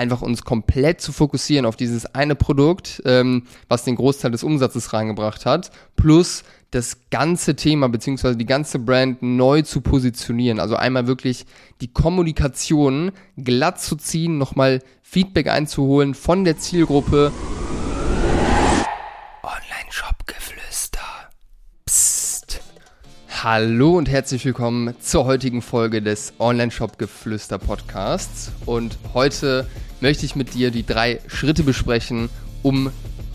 einfach uns komplett zu fokussieren auf dieses eine Produkt, ähm, was den Großteil des Umsatzes reingebracht hat, plus das ganze Thema beziehungsweise die ganze Brand neu zu positionieren. Also einmal wirklich die Kommunikation glatt zu ziehen, nochmal Feedback einzuholen von der Zielgruppe. Online-Shop-Geflüster. Psst. Hallo und herzlich willkommen zur heutigen Folge des Online-Shop-Geflüster Podcasts. Und heute möchte ich mit dir die drei Schritte besprechen, um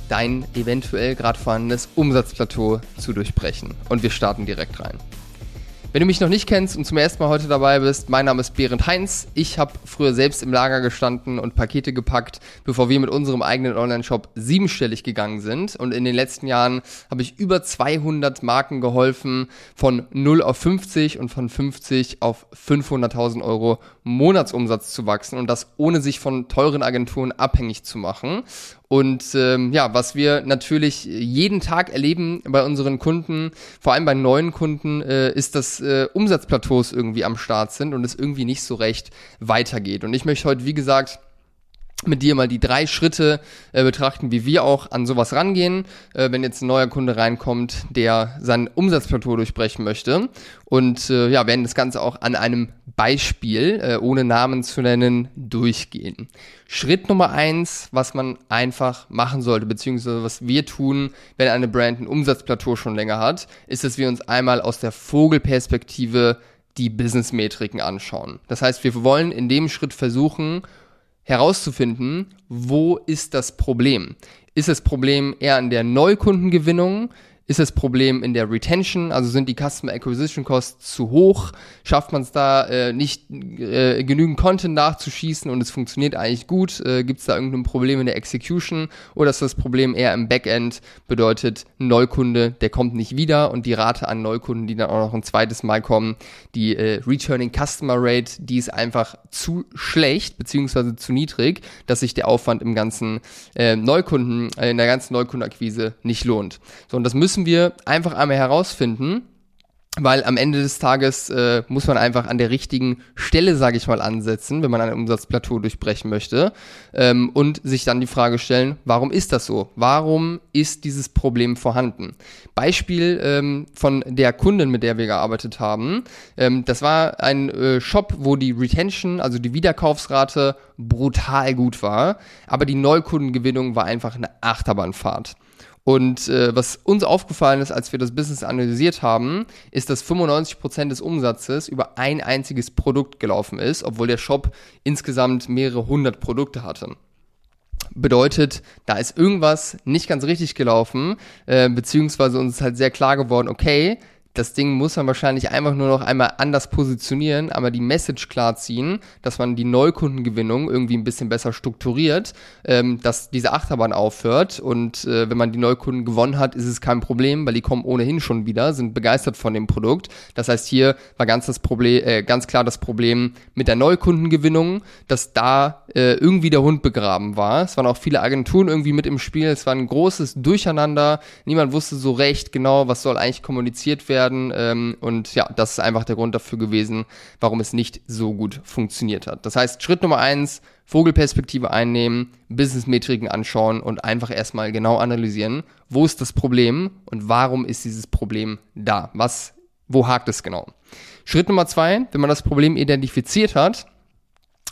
dein eventuell gerade vorhandenes Umsatzplateau zu durchbrechen. Und wir starten direkt rein. Wenn du mich noch nicht kennst und zum ersten Mal heute dabei bist, mein Name ist Berend Heinz. Ich habe früher selbst im Lager gestanden und Pakete gepackt, bevor wir mit unserem eigenen Online-Shop siebenstellig gegangen sind. Und in den letzten Jahren habe ich über 200 Marken geholfen, von 0 auf 50 und von 50 auf 500.000 Euro Monatsumsatz zu wachsen und das ohne sich von teuren Agenturen abhängig zu machen. Und ähm, ja, was wir natürlich jeden Tag erleben bei unseren Kunden, vor allem bei neuen Kunden, äh, ist, dass äh, Umsatzplateaus irgendwie am Start sind und es irgendwie nicht so recht weitergeht. Und ich möchte heute, wie gesagt, mit dir mal die drei Schritte äh, betrachten, wie wir auch an sowas rangehen, äh, wenn jetzt ein neuer Kunde reinkommt, der sein Umsatzplateau durchbrechen möchte. Und äh, ja, werden das Ganze auch an einem Beispiel, äh, ohne Namen zu nennen, durchgehen. Schritt Nummer eins, was man einfach machen sollte, beziehungsweise was wir tun, wenn eine Brand ein Umsatzplateau schon länger hat, ist, dass wir uns einmal aus der Vogelperspektive die Business-Metriken anschauen. Das heißt, wir wollen in dem Schritt versuchen, herauszufinden, wo ist das Problem? Ist das Problem eher an der Neukundengewinnung? Ist das Problem in der Retention? Also sind die Customer Acquisition Costs zu hoch? Schafft man es da äh, nicht äh, genügend Content nachzuschießen und es funktioniert eigentlich gut? Äh, Gibt es da irgendein Problem in der Execution? Oder ist das Problem eher im Backend? Bedeutet, Neukunde, der kommt nicht wieder und die Rate an Neukunden, die dann auch noch ein zweites Mal kommen, die äh, Returning Customer Rate, die ist einfach zu schlecht beziehungsweise zu niedrig, dass sich der Aufwand im ganzen äh, Neukunden, äh, in der ganzen Neukundenakquise nicht lohnt. So, und das müssen müssen wir einfach einmal herausfinden, weil am Ende des Tages äh, muss man einfach an der richtigen Stelle, sage ich mal, ansetzen, wenn man ein Umsatzplateau durchbrechen möchte ähm, und sich dann die Frage stellen, warum ist das so? Warum ist dieses Problem vorhanden? Beispiel ähm, von der Kundin, mit der wir gearbeitet haben. Ähm, das war ein äh, Shop, wo die Retention, also die Wiederkaufsrate, brutal gut war, aber die Neukundengewinnung war einfach eine Achterbahnfahrt. Und äh, was uns aufgefallen ist, als wir das Business analysiert haben, ist, dass 95% des Umsatzes über ein einziges Produkt gelaufen ist, obwohl der Shop insgesamt mehrere hundert Produkte hatte. Bedeutet, da ist irgendwas nicht ganz richtig gelaufen, äh, beziehungsweise uns ist halt sehr klar geworden, okay, das Ding muss man wahrscheinlich einfach nur noch einmal anders positionieren, aber die Message klar ziehen, dass man die Neukundengewinnung irgendwie ein bisschen besser strukturiert, ähm, dass diese Achterbahn aufhört und äh, wenn man die Neukunden gewonnen hat, ist es kein Problem, weil die kommen ohnehin schon wieder, sind begeistert von dem Produkt. Das heißt, hier war ganz das Problem, äh, ganz klar das Problem mit der Neukundengewinnung, dass da äh, irgendwie der Hund begraben war. Es waren auch viele Agenturen irgendwie mit im Spiel, es war ein großes Durcheinander, niemand wusste so recht genau, was soll eigentlich kommuniziert werden werden. Ähm, und ja, das ist einfach der Grund dafür gewesen, warum es nicht so gut funktioniert hat. Das heißt, Schritt Nummer eins, Vogelperspektive einnehmen, Business-Metriken anschauen und einfach erstmal genau analysieren, wo ist das Problem und warum ist dieses Problem da? Was, wo hakt es genau? Schritt Nummer zwei, wenn man das Problem identifiziert hat,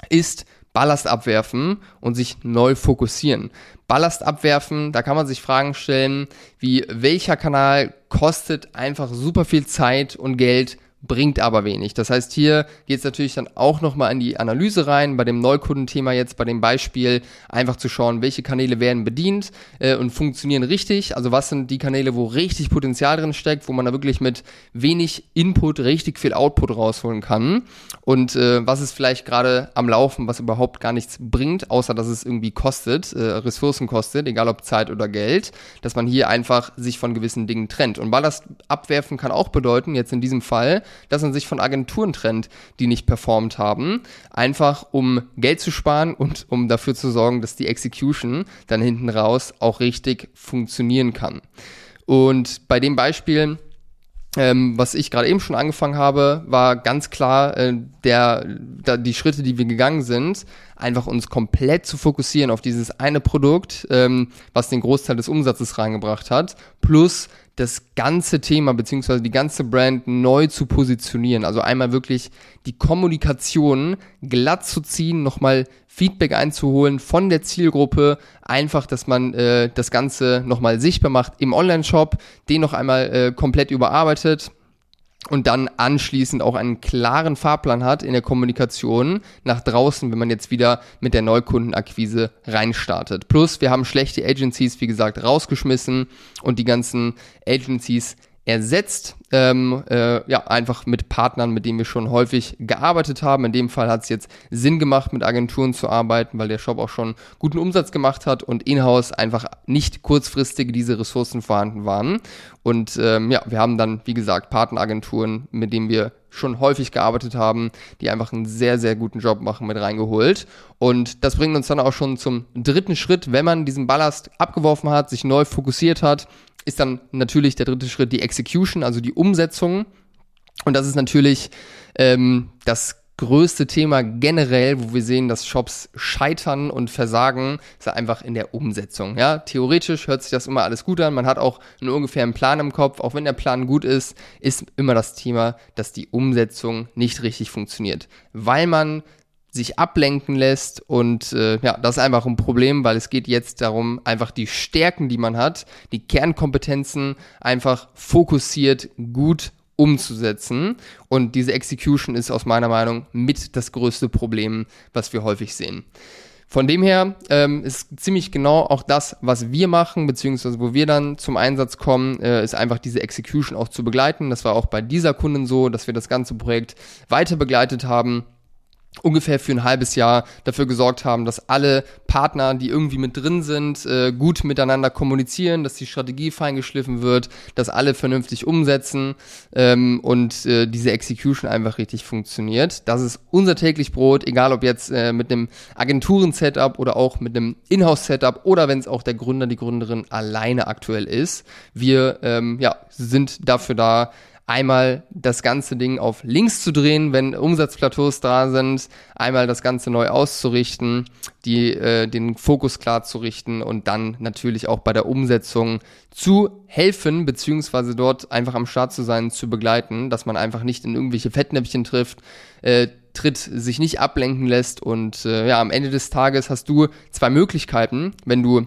ist Ballast abwerfen und sich neu fokussieren. Ballast abwerfen, da kann man sich Fragen stellen, wie welcher Kanal kostet einfach super viel Zeit und Geld bringt aber wenig. Das heißt, hier geht es natürlich dann auch nochmal in die Analyse rein, bei dem Neukundenthema jetzt, bei dem Beispiel, einfach zu schauen, welche Kanäle werden bedient äh, und funktionieren richtig. Also was sind die Kanäle, wo richtig Potenzial drin steckt, wo man da wirklich mit wenig Input richtig viel Output rausholen kann. Und äh, was ist vielleicht gerade am Laufen, was überhaupt gar nichts bringt, außer dass es irgendwie kostet, äh, Ressourcen kostet, egal ob Zeit oder Geld, dass man hier einfach sich von gewissen Dingen trennt. Und Ballast abwerfen kann auch bedeuten, jetzt in diesem Fall, dass man sich von Agenturen trennt, die nicht performt haben, einfach um Geld zu sparen und um dafür zu sorgen, dass die Execution dann hinten raus auch richtig funktionieren kann. Und bei dem Beispiel ähm, was ich gerade eben schon angefangen habe, war ganz klar äh, der, da, die Schritte, die wir gegangen sind, einfach uns komplett zu fokussieren auf dieses eine Produkt, ähm, was den Großteil des Umsatzes reingebracht hat, plus das ganze Thema beziehungsweise die ganze Brand neu zu positionieren. Also einmal wirklich die Kommunikation glatt zu ziehen, nochmal Feedback einzuholen von der Zielgruppe, einfach, dass man äh, das Ganze nochmal sichtbar macht im Online-Shop, den noch einmal äh, komplett überarbeitet und dann anschließend auch einen klaren Fahrplan hat in der Kommunikation nach draußen, wenn man jetzt wieder mit der Neukundenakquise reinstartet. Plus, wir haben schlechte Agencies, wie gesagt, rausgeschmissen und die ganzen Agencies ersetzt, ähm, äh, ja, einfach mit Partnern, mit denen wir schon häufig gearbeitet haben. In dem Fall hat es jetzt Sinn gemacht, mit Agenturen zu arbeiten, weil der Shop auch schon guten Umsatz gemacht hat und in-house einfach nicht kurzfristig diese Ressourcen vorhanden waren. Und ähm, ja, wir haben dann, wie gesagt, Partneragenturen, mit denen wir schon häufig gearbeitet haben, die einfach einen sehr, sehr guten Job machen, mit reingeholt. Und das bringt uns dann auch schon zum dritten Schritt, wenn man diesen Ballast abgeworfen hat, sich neu fokussiert hat, ist dann natürlich der dritte Schritt die Execution, also die Umsetzung. Und das ist natürlich ähm, das größte Thema generell, wo wir sehen, dass Shops scheitern und versagen, ist einfach in der Umsetzung. Ja, theoretisch hört sich das immer alles gut an. Man hat auch einen ungefähren Plan im Kopf. Auch wenn der Plan gut ist, ist immer das Thema, dass die Umsetzung nicht richtig funktioniert, weil man sich ablenken lässt und äh, ja, das ist einfach ein Problem, weil es geht jetzt darum, einfach die Stärken, die man hat, die Kernkompetenzen einfach fokussiert gut umzusetzen und diese Execution ist aus meiner Meinung mit das größte Problem, was wir häufig sehen. Von dem her ähm, ist ziemlich genau auch das, was wir machen, beziehungsweise wo wir dann zum Einsatz kommen, äh, ist einfach diese Execution auch zu begleiten. Das war auch bei dieser Kundin so, dass wir das ganze Projekt weiter begleitet haben ungefähr für ein halbes Jahr dafür gesorgt haben, dass alle Partner, die irgendwie mit drin sind, äh, gut miteinander kommunizieren, dass die Strategie feingeschliffen wird, dass alle vernünftig umsetzen ähm, und äh, diese Execution einfach richtig funktioniert. Das ist unser täglich Brot, egal ob jetzt äh, mit einem Agenturen-Setup oder auch mit einem Inhouse-Setup oder wenn es auch der Gründer, die Gründerin alleine aktuell ist. Wir ähm, ja, sind dafür da, einmal das ganze Ding auf links zu drehen, wenn Umsatzplateaus da sind, einmal das Ganze neu auszurichten, die, äh, den Fokus klar zu richten und dann natürlich auch bei der Umsetzung zu helfen, beziehungsweise dort einfach am Start zu sein, zu begleiten, dass man einfach nicht in irgendwelche Fettnäpfchen trifft, äh, tritt, sich nicht ablenken lässt und äh, ja, am Ende des Tages hast du zwei Möglichkeiten, wenn du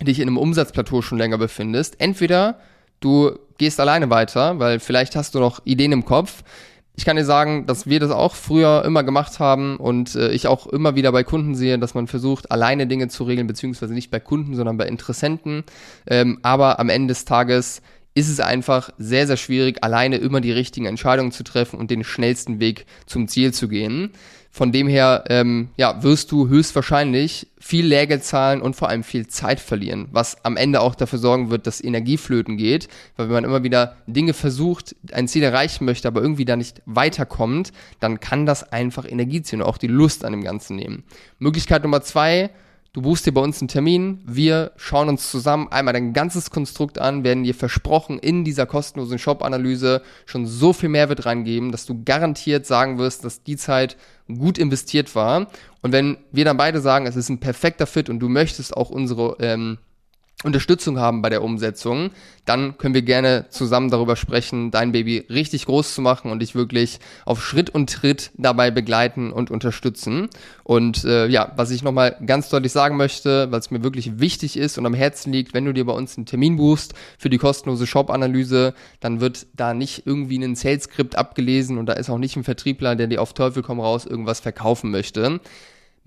dich in einem Umsatzplateau schon länger befindest. Entweder du gehst alleine weiter, weil vielleicht hast du noch Ideen im Kopf. Ich kann dir sagen, dass wir das auch früher immer gemacht haben und äh, ich auch immer wieder bei Kunden sehe, dass man versucht, alleine Dinge zu regeln, beziehungsweise nicht bei Kunden, sondern bei Interessenten. Ähm, aber am Ende des Tages ist es einfach sehr, sehr schwierig, alleine immer die richtigen Entscheidungen zu treffen und den schnellsten Weg zum Ziel zu gehen. Von dem her, ähm, ja, wirst du höchstwahrscheinlich viel Lehrgeld zahlen und vor allem viel Zeit verlieren, was am Ende auch dafür sorgen wird, dass Energieflöten geht, weil wenn man immer wieder Dinge versucht, ein Ziel erreichen möchte, aber irgendwie da nicht weiterkommt, dann kann das einfach Energie ziehen und auch die Lust an dem Ganzen nehmen. Möglichkeit Nummer zwei, Du buchst dir bei uns einen Termin, wir schauen uns zusammen einmal dein ganzes Konstrukt an, werden dir versprochen, in dieser kostenlosen Shop-Analyse schon so viel Mehrwert reingeben, dass du garantiert sagen wirst, dass die Zeit gut investiert war. Und wenn wir dann beide sagen, es ist ein perfekter Fit und du möchtest auch unsere ähm, Unterstützung haben bei der Umsetzung, dann können wir gerne zusammen darüber sprechen, dein Baby richtig groß zu machen und dich wirklich auf Schritt und Tritt dabei begleiten und unterstützen. Und äh, ja, was ich nochmal ganz deutlich sagen möchte, es mir wirklich wichtig ist und am Herzen liegt, wenn du dir bei uns einen Termin buchst für die kostenlose Shop-Analyse, dann wird da nicht irgendwie ein Sales-Skript abgelesen und da ist auch nicht ein Vertriebler, der dir auf Teufel komm raus irgendwas verkaufen möchte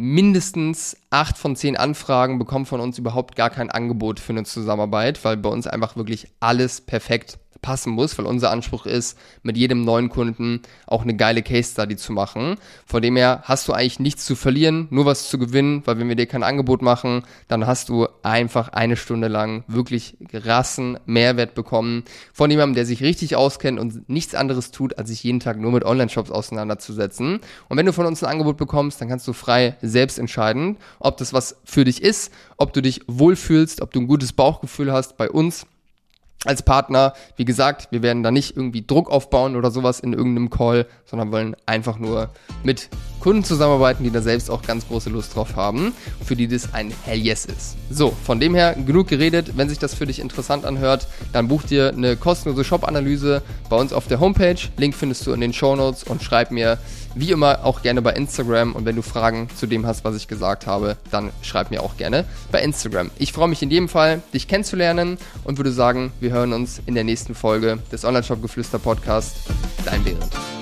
mindestens acht von zehn Anfragen bekommen von uns überhaupt gar kein Angebot für eine Zusammenarbeit, weil bei uns einfach wirklich alles perfekt passen muss, weil unser Anspruch ist, mit jedem neuen Kunden auch eine geile Case Study zu machen. Von dem her hast du eigentlich nichts zu verlieren, nur was zu gewinnen, weil wenn wir dir kein Angebot machen, dann hast du einfach eine Stunde lang wirklich rassen Mehrwert bekommen von jemandem, der sich richtig auskennt und nichts anderes tut, als sich jeden Tag nur mit Online-Shops auseinanderzusetzen. Und wenn du von uns ein Angebot bekommst, dann kannst du frei selbst entscheiden, ob das was für dich ist, ob du dich wohlfühlst, ob du ein gutes Bauchgefühl hast bei uns als Partner. Wie gesagt, wir werden da nicht irgendwie Druck aufbauen oder sowas in irgendeinem Call, sondern wollen einfach nur mit Kunden zusammenarbeiten, die da selbst auch ganz große Lust drauf haben, für die das ein Hell Yes ist. So, von dem her genug geredet. Wenn sich das für dich interessant anhört, dann buch dir eine kostenlose Shop-Analyse bei uns auf der Homepage. Link findest du in den Show Notes und schreib mir wie immer auch gerne bei Instagram. Und wenn du Fragen zu dem hast, was ich gesagt habe, dann schreib mir auch gerne bei Instagram. Ich freue mich in jedem Fall, dich kennenzulernen und würde sagen, wir hören uns in der nächsten Folge des Online-Shop-Geflüster-Podcast. Dein Behrendt.